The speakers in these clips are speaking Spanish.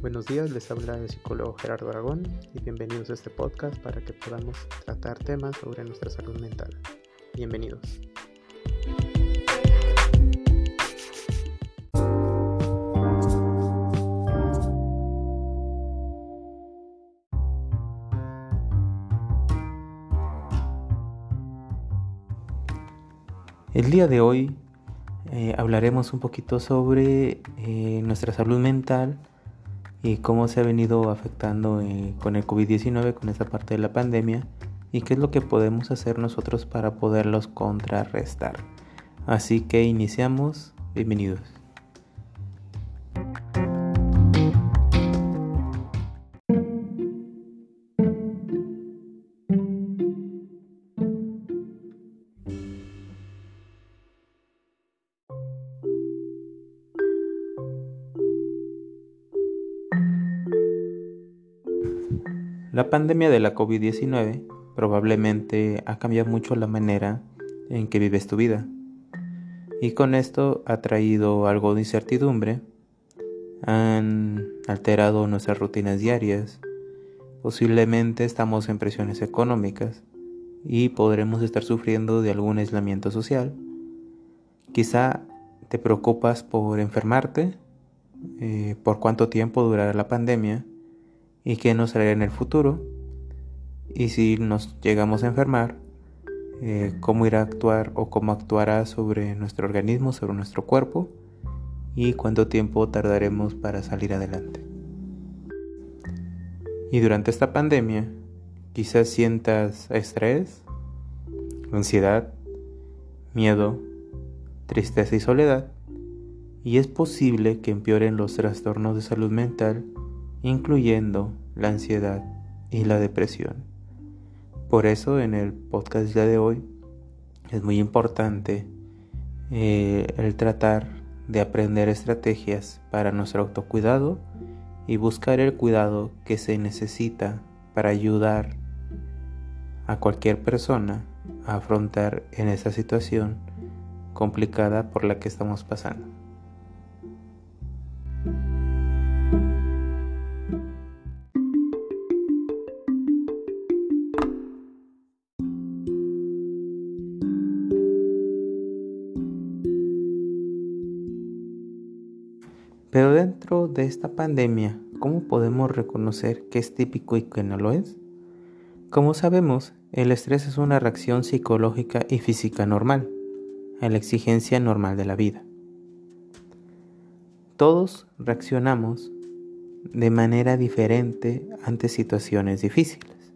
Buenos días, les habla el psicólogo Gerardo Aragón y bienvenidos a este podcast para que podamos tratar temas sobre nuestra salud mental. Bienvenidos. El día de hoy eh, hablaremos un poquito sobre eh, nuestra salud mental y cómo se ha venido afectando eh, con el COVID-19, con esta parte de la pandemia, y qué es lo que podemos hacer nosotros para poderlos contrarrestar. Así que iniciamos, bienvenidos. La pandemia de la COVID-19 probablemente ha cambiado mucho la manera en que vives tu vida. Y con esto ha traído algo de incertidumbre, han alterado nuestras rutinas diarias, posiblemente estamos en presiones económicas y podremos estar sufriendo de algún aislamiento social. Quizá te preocupas por enfermarte, eh, por cuánto tiempo durará la pandemia, y qué nos traerá en el futuro. Y si nos llegamos a enfermar, eh, cómo irá a actuar o cómo actuará sobre nuestro organismo, sobre nuestro cuerpo y cuánto tiempo tardaremos para salir adelante. Y durante esta pandemia, quizás sientas estrés, ansiedad, miedo, tristeza y soledad, y es posible que empeoren los trastornos de salud mental incluyendo la ansiedad y la depresión. Por eso en el podcast de hoy es muy importante eh, el tratar de aprender estrategias para nuestro autocuidado y buscar el cuidado que se necesita para ayudar a cualquier persona a afrontar en esta situación complicada por la que estamos pasando. Dentro de esta pandemia, ¿cómo podemos reconocer qué es típico y qué no lo es? Como sabemos, el estrés es una reacción psicológica y física normal a la exigencia normal de la vida. Todos reaccionamos de manera diferente ante situaciones difíciles.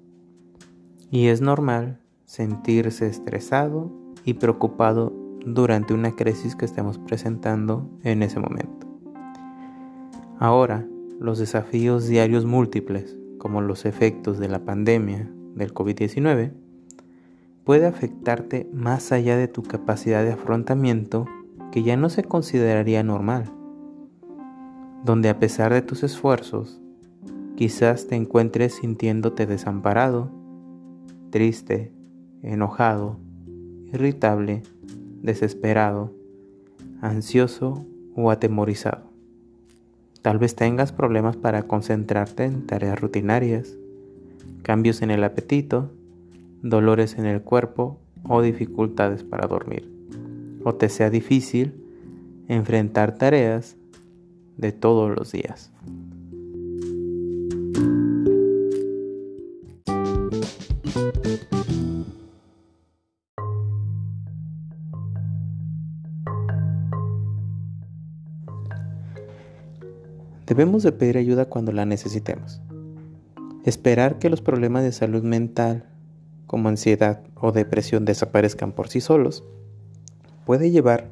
Y es normal sentirse estresado y preocupado durante una crisis que estemos presentando en ese momento. Ahora, los desafíos diarios múltiples, como los efectos de la pandemia del COVID-19, puede afectarte más allá de tu capacidad de afrontamiento que ya no se consideraría normal, donde a pesar de tus esfuerzos, quizás te encuentres sintiéndote desamparado, triste, enojado, irritable, desesperado, ansioso o atemorizado. Tal vez tengas problemas para concentrarte en tareas rutinarias, cambios en el apetito, dolores en el cuerpo o dificultades para dormir. O te sea difícil enfrentar tareas de todos los días. Debemos de pedir ayuda cuando la necesitemos. Esperar que los problemas de salud mental, como ansiedad o depresión, desaparezcan por sí solos, puede llevar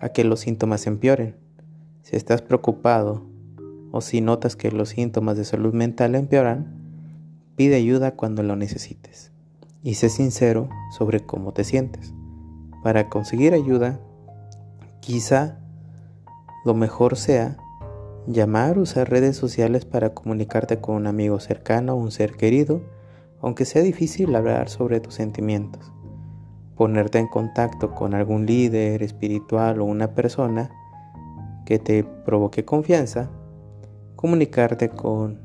a que los síntomas empeoren. Si estás preocupado o si notas que los síntomas de salud mental empeoran, pide ayuda cuando lo necesites y sé sincero sobre cómo te sientes. Para conseguir ayuda, quizá lo mejor sea Llamar, usar redes sociales para comunicarte con un amigo cercano o un ser querido, aunque sea difícil hablar sobre tus sentimientos. Ponerte en contacto con algún líder espiritual o una persona que te provoque confianza, comunicarte con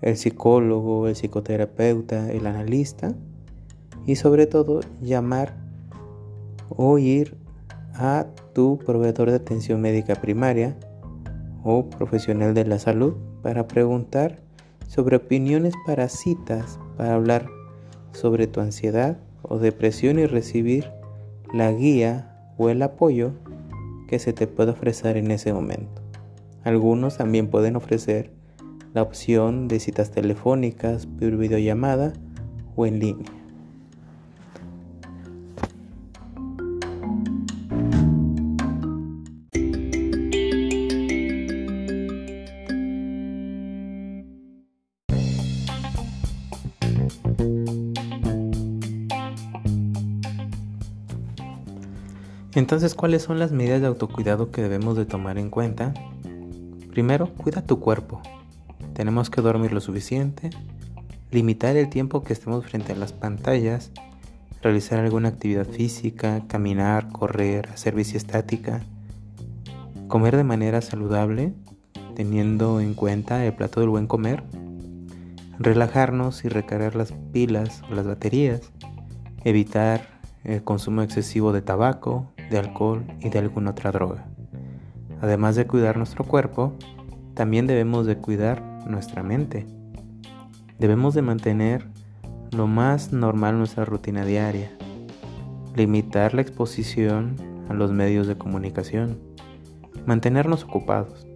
el psicólogo, el psicoterapeuta, el analista y sobre todo llamar o ir a tu proveedor de atención médica primaria o profesional de la salud para preguntar sobre opiniones para citas, para hablar sobre tu ansiedad o depresión y recibir la guía o el apoyo que se te puede ofrecer en ese momento. Algunos también pueden ofrecer la opción de citas telefónicas por videollamada o en línea. Entonces, ¿cuáles son las medidas de autocuidado que debemos de tomar en cuenta? Primero, cuida tu cuerpo. Tenemos que dormir lo suficiente, limitar el tiempo que estemos frente a las pantallas, realizar alguna actividad física, caminar, correr, hacer bici estática, comer de manera saludable, teniendo en cuenta el plato del buen comer, relajarnos y recargar las pilas o las baterías, evitar el consumo excesivo de tabaco, de alcohol y de alguna otra droga. Además de cuidar nuestro cuerpo, también debemos de cuidar nuestra mente. Debemos de mantener lo más normal nuestra rutina diaria, limitar la exposición a los medios de comunicación, mantenernos ocupados,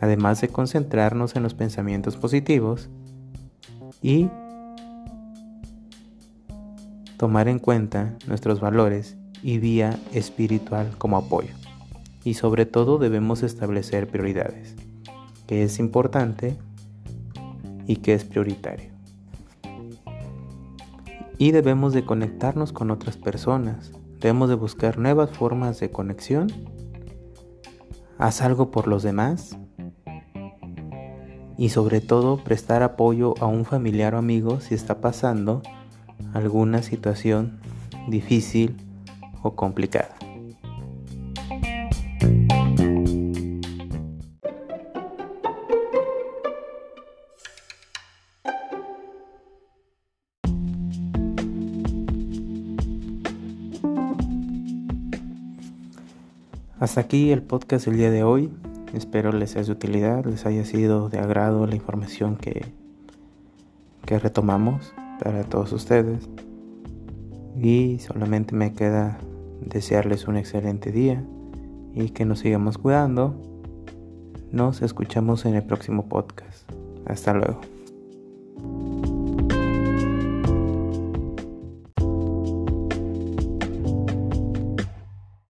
además de concentrarnos en los pensamientos positivos y tomar en cuenta nuestros valores y vía espiritual como apoyo. Y sobre todo debemos establecer prioridades, que es importante y que es prioritario. Y debemos de conectarnos con otras personas, debemos de buscar nuevas formas de conexión. Haz algo por los demás y sobre todo prestar apoyo a un familiar o amigo si está pasando alguna situación difícil o complicada. Hasta aquí el podcast del día de hoy. Espero les sea de utilidad, les haya sido de agrado la información que, que retomamos para todos ustedes. Y solamente me queda desearles un excelente día y que nos sigamos cuidando. Nos escuchamos en el próximo podcast. Hasta luego.